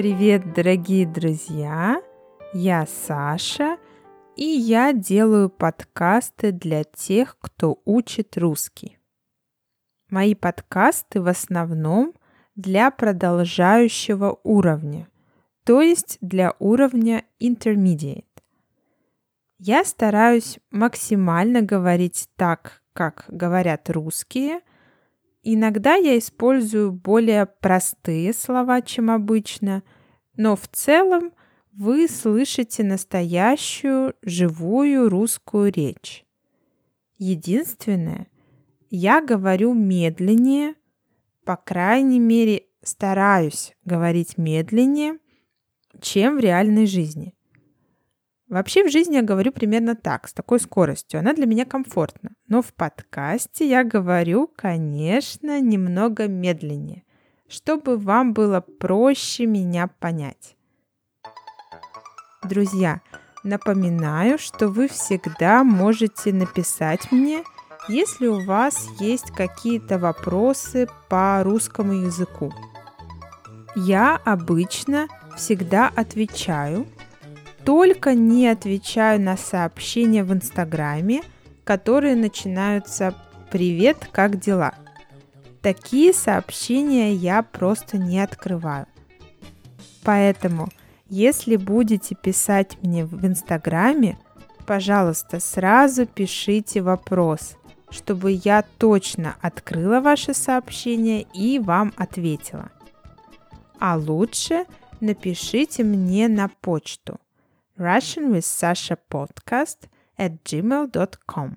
Привет, дорогие друзья! Я Саша, и я делаю подкасты для тех, кто учит русский. Мои подкасты в основном для продолжающего уровня, то есть для уровня intermediate. Я стараюсь максимально говорить так, как говорят русские. Иногда я использую более простые слова, чем обычно, но в целом вы слышите настоящую, живую русскую речь. Единственное, я говорю медленнее, по крайней мере, стараюсь говорить медленнее, чем в реальной жизни. Вообще в жизни я говорю примерно так, с такой скоростью. Она для меня комфортна. Но в подкасте я говорю, конечно, немного медленнее, чтобы вам было проще меня понять. Друзья, напоминаю, что вы всегда можете написать мне, если у вас есть какие-то вопросы по русскому языку. Я обычно всегда отвечаю, только не отвечаю на сообщения в Инстаграме, которые начинаются «Привет, как дела?». Такие сообщения я просто не открываю. Поэтому – если будете писать мне в Инстаграме, пожалуйста, сразу пишите вопрос, чтобы я точно открыла ваше сообщение и вам ответила. А лучше напишите мне на почту Russian with Sasha podcast at gmail.com.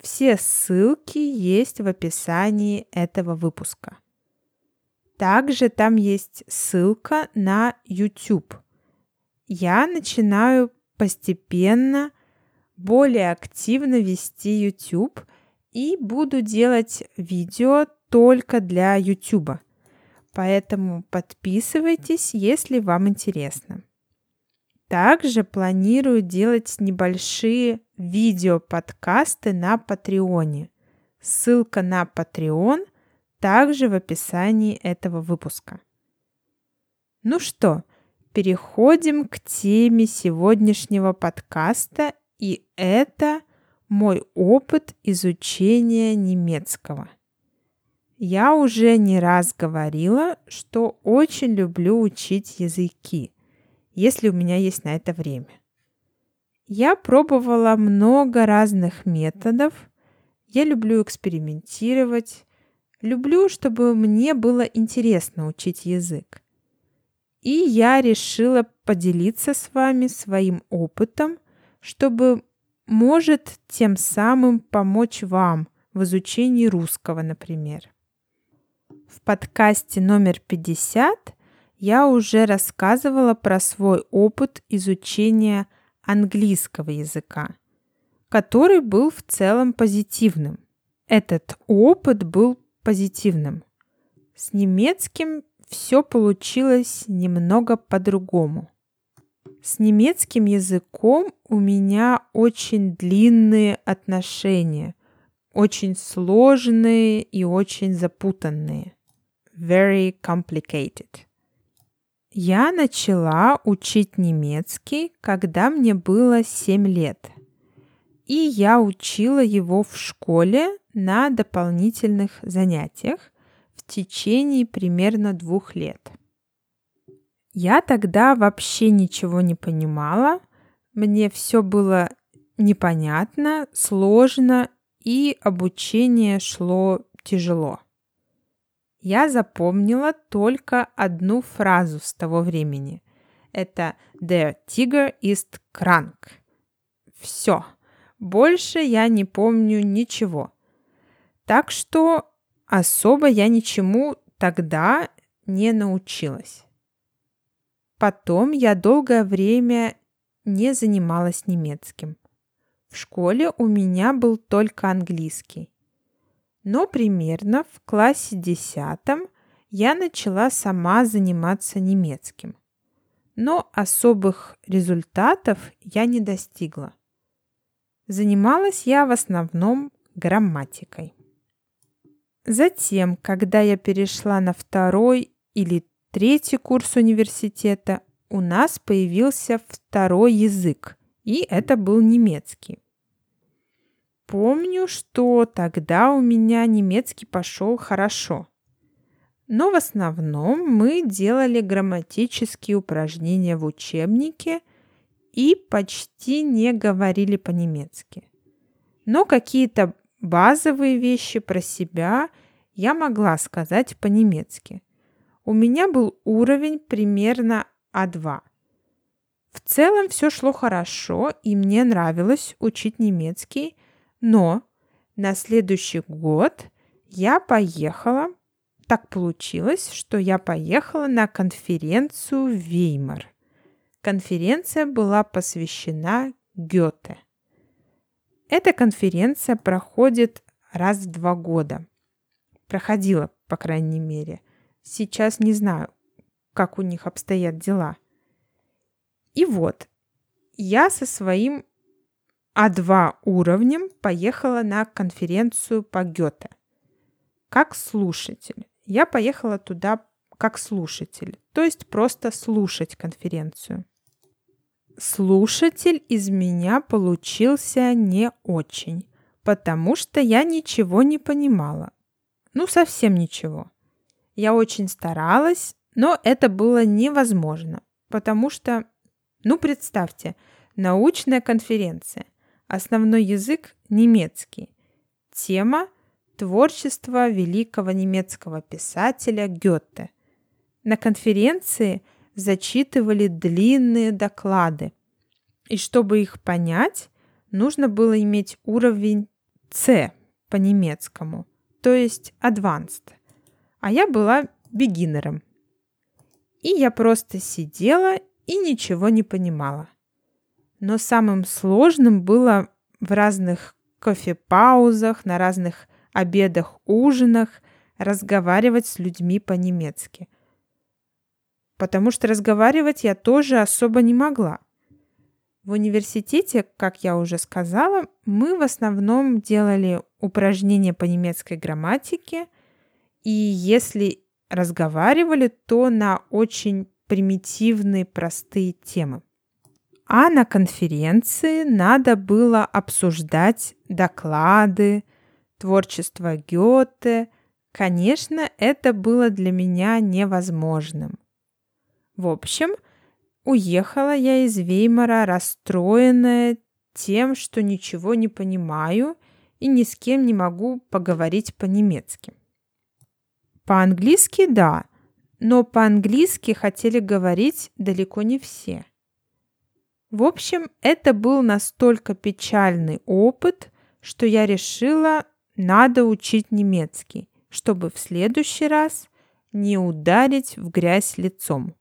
Все ссылки есть в описании этого выпуска. Также там есть ссылка на YouTube. Я начинаю постепенно более активно вести YouTube и буду делать видео только для YouTube. Поэтому подписывайтесь, если вам интересно. Также планирую делать небольшие видео-подкасты на Патреоне. Ссылка на Patreon также в описании этого выпуска. Ну что, переходим к теме сегодняшнего подкаста, и это мой опыт изучения немецкого. Я уже не раз говорила, что очень люблю учить языки, если у меня есть на это время. Я пробовала много разных методов. Я люблю экспериментировать, Люблю, чтобы мне было интересно учить язык. И я решила поделиться с вами своим опытом, чтобы, может, тем самым помочь вам в изучении русского, например. В подкасте номер 50 я уже рассказывала про свой опыт изучения английского языка, который был в целом позитивным. Этот опыт был позитивным. С немецким все получилось немного по-другому. С немецким языком у меня очень длинные отношения, очень сложные и очень запутанные. Very complicated. Я начала учить немецкий, когда мне было 7 лет. И я учила его в школе на дополнительных занятиях в течение примерно двух лет. Я тогда вообще ничего не понимала, мне все было непонятно, сложно и обучение шло тяжело. Я запомнила только одну фразу с того времени. Это «Der Tiger ist krank». Все. Больше я не помню ничего. Так что особо я ничему тогда не научилась. Потом я долгое время не занималась немецким. В школе у меня был только английский. Но примерно в классе десятом я начала сама заниматься немецким. Но особых результатов я не достигла. Занималась я в основном грамматикой. Затем, когда я перешла на второй или третий курс университета у нас появился второй язык, и это был немецкий. Помню, что тогда у меня немецкий пошел хорошо. Но в основном мы делали грамматические упражнения в учебнике и почти не говорили по-немецки. Но какие-то базовые вещи про себя я могла сказать по-немецки. У меня был уровень примерно А2. В целом все шло хорошо, и мне нравилось учить немецкий, но на следующий год я поехала, так получилось, что я поехала на конференцию в Веймар. Конференция была посвящена Гёте. Эта конференция проходит раз в два года. Проходила, по крайней мере. Сейчас не знаю, как у них обстоят дела. И вот, я со своим А2 уровнем поехала на конференцию по Гёте. Как слушатель. Я поехала туда как слушатель, то есть просто слушать конференцию. Слушатель из меня получился не очень, потому что я ничего не понимала. Ну, совсем ничего. Я очень старалась, но это было невозможно, потому что ну, представьте, научная конференция. Основной язык немецкий. Тема творчество великого немецкого писателя Гёте. На конференции зачитывали длинные доклады. И чтобы их понять, нужно было иметь уровень C по немецкому, то есть advanced. А я была бегинером. И я просто сидела и ничего не понимала. Но самым сложным было в разных кофе-паузах, на разных обедах, ужинах разговаривать с людьми по-немецки. Потому что разговаривать я тоже особо не могла. В университете, как я уже сказала, мы в основном делали упражнения по немецкой грамматике, и если разговаривали, то на очень примитивные простые темы. А на конференции надо было обсуждать доклады, творчество Гёте. Конечно, это было для меня невозможным. В общем, уехала я из Веймара расстроенная тем, что ничего не понимаю и ни с кем не могу поговорить по-немецки. По-английски – да, но по-английски хотели говорить далеко не все. В общем, это был настолько печальный опыт, что я решила, надо учить немецкий, чтобы в следующий раз не ударить в грязь лицом.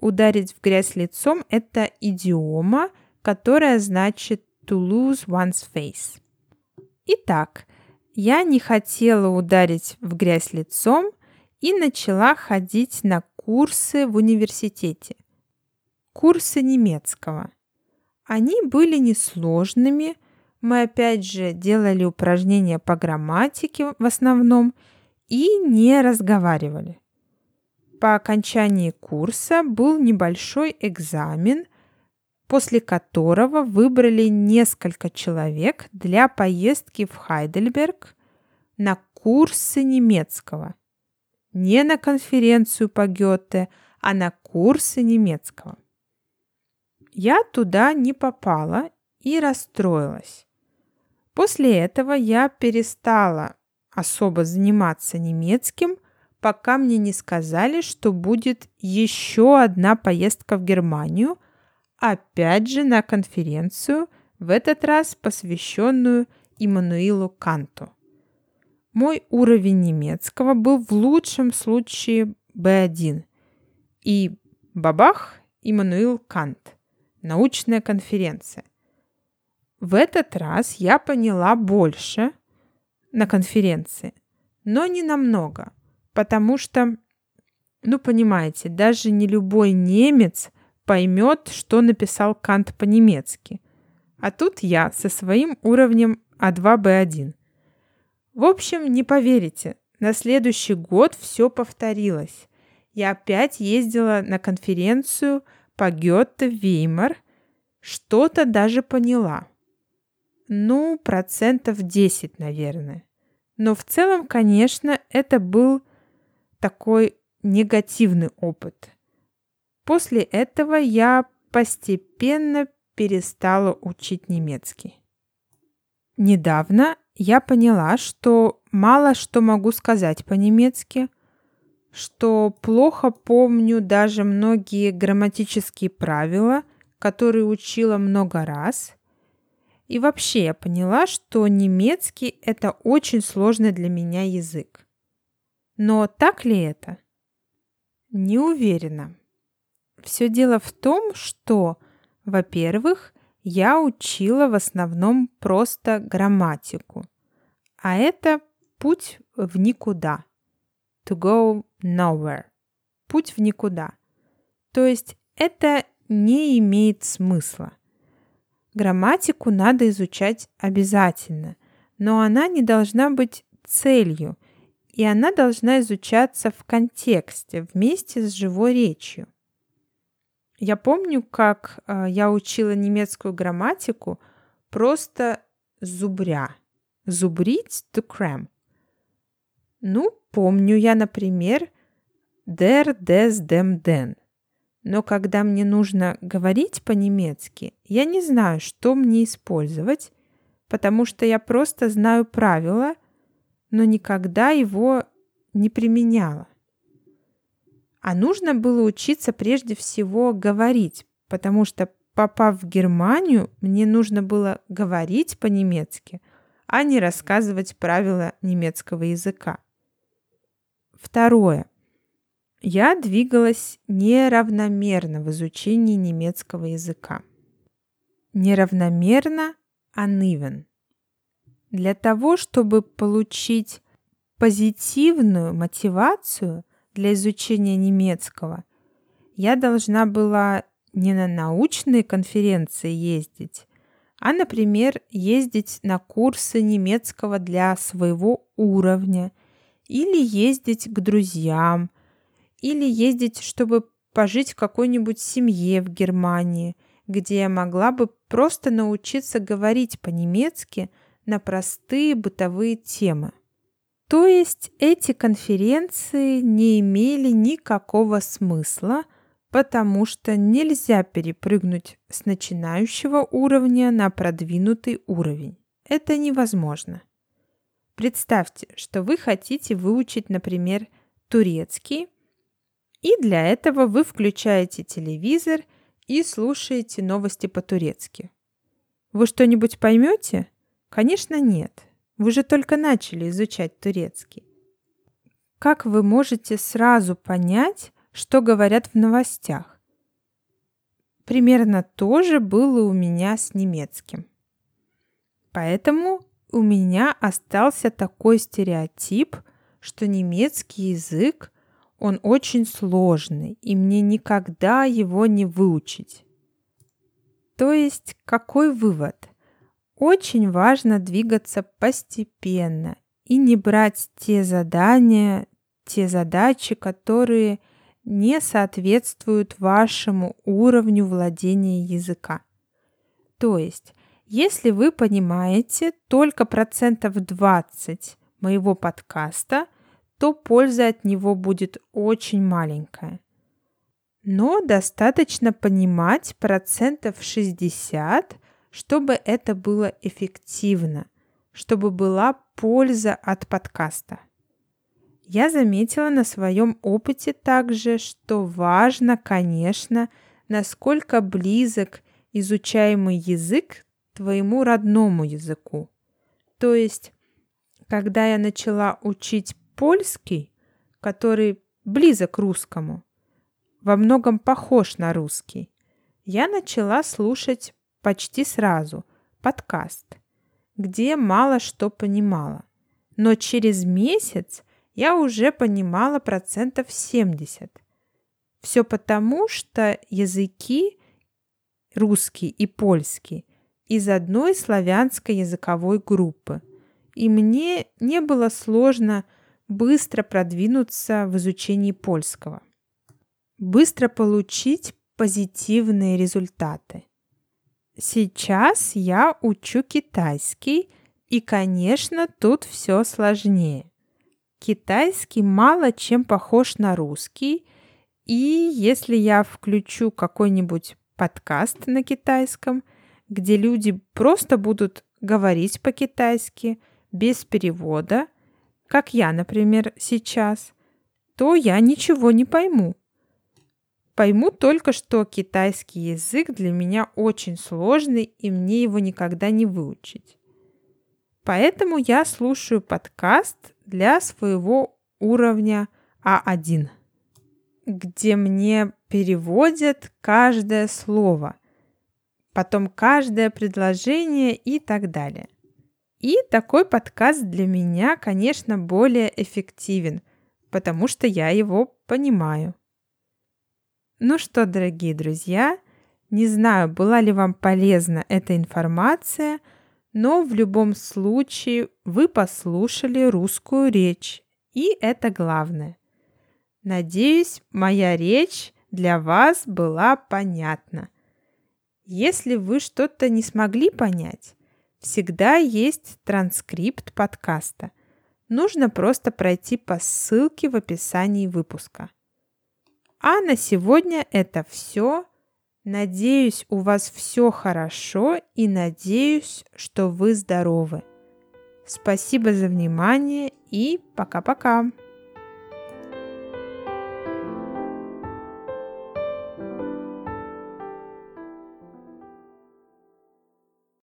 Ударить в грязь лицом – это идиома, которая значит to lose one's face. Итак, я не хотела ударить в грязь лицом – и начала ходить на курсы в университете. Курсы немецкого. Они были несложными. Мы опять же делали упражнения по грамматике в основном и не разговаривали. По окончании курса был небольшой экзамен, после которого выбрали несколько человек для поездки в Хайдельберг на курсы немецкого – не на конференцию по Гёте, а на курсы немецкого. Я туда не попала и расстроилась. После этого я перестала особо заниматься немецким, пока мне не сказали, что будет еще одна поездка в Германию, опять же на конференцию, в этот раз посвященную Иммануилу Канту. Мой уровень немецкого был в лучшем случае B1. И бабах, Иммануил Кант. Научная конференция. В этот раз я поняла больше на конференции, но не намного, потому что, ну понимаете, даже не любой немец поймет, что написал Кант по-немецки. А тут я со своим уровнем А2-Б1. В общем, не поверите, на следующий год все повторилось. я опять ездила на конференцию по Гёте Веймар, что-то даже поняла. Ну, процентов 10, наверное. Но в целом, конечно, это был такой негативный опыт. После этого я постепенно перестала учить немецкий. Недавно я поняла, что мало что могу сказать по-немецки, что плохо помню даже многие грамматические правила, которые учила много раз. И вообще я поняла, что немецкий – это очень сложный для меня язык. Но так ли это? Не уверена. Все дело в том, что, во-первых, я учила в основном просто грамматику, а это путь в никуда. To go nowhere. Путь в никуда. То есть это не имеет смысла. Грамматику надо изучать обязательно, но она не должна быть целью, и она должна изучаться в контексте, вместе с живой речью. Я помню, как э, я учила немецкую грамматику просто зубря. Зубрить to cram. Ну, помню я, например, der, des, dem, den. Но когда мне нужно говорить по-немецки, я не знаю, что мне использовать, потому что я просто знаю правила, но никогда его не применяла. А нужно было учиться прежде всего говорить, потому что, попав в Германию, мне нужно было говорить по-немецки, а не рассказывать правила немецкого языка. Второе. Я двигалась неравномерно в изучении немецкого языка. Неравномерно uneven. Для того, чтобы получить позитивную мотивацию – для изучения немецкого, я должна была не на научные конференции ездить, а, например, ездить на курсы немецкого для своего уровня, или ездить к друзьям, или ездить, чтобы пожить в какой-нибудь семье в Германии, где я могла бы просто научиться говорить по-немецки на простые бытовые темы. То есть эти конференции не имели никакого смысла, потому что нельзя перепрыгнуть с начинающего уровня на продвинутый уровень. Это невозможно. Представьте, что вы хотите выучить, например, турецкий, и для этого вы включаете телевизор и слушаете новости по-турецки. Вы что-нибудь поймете? Конечно, нет. Вы же только начали изучать турецкий. Как вы можете сразу понять, что говорят в новостях? Примерно то же было у меня с немецким. Поэтому у меня остался такой стереотип, что немецкий язык, он очень сложный, и мне никогда его не выучить. То есть какой вывод? Очень важно двигаться постепенно и не брать те задания, те задачи, которые не соответствуют вашему уровню владения языка. То есть, если вы понимаете только процентов 20 моего подкаста, то польза от него будет очень маленькая. Но достаточно понимать процентов 60 чтобы это было эффективно, чтобы была польза от подкаста. Я заметила на своем опыте также, что важно, конечно, насколько близок изучаемый язык твоему родному языку. То есть, когда я начала учить польский, который близок к русскому, во многом похож на русский, я начала слушать почти сразу подкаст, где мало что понимала. Но через месяц я уже понимала процентов 70. Все потому, что языки русский и польский из одной славянской языковой группы. И мне не было сложно быстро продвинуться в изучении польского. быстро получить позитивные результаты. Сейчас я учу китайский, и, конечно, тут все сложнее. Китайский мало чем похож на русский, и если я включу какой-нибудь подкаст на китайском, где люди просто будут говорить по-китайски без перевода, как я, например, сейчас, то я ничего не пойму. Пойму только, что китайский язык для меня очень сложный, и мне его никогда не выучить. Поэтому я слушаю подкаст для своего уровня А1, где мне переводят каждое слово, потом каждое предложение и так далее. И такой подкаст для меня, конечно, более эффективен, потому что я его понимаю. Ну что, дорогие друзья, не знаю, была ли вам полезна эта информация, но в любом случае вы послушали русскую речь, и это главное. Надеюсь, моя речь для вас была понятна. Если вы что-то не смогли понять, всегда есть транскрипт подкаста. Нужно просто пройти по ссылке в описании выпуска. А на сегодня это все. Надеюсь, у вас все хорошо и надеюсь, что вы здоровы. Спасибо за внимание и пока-пока.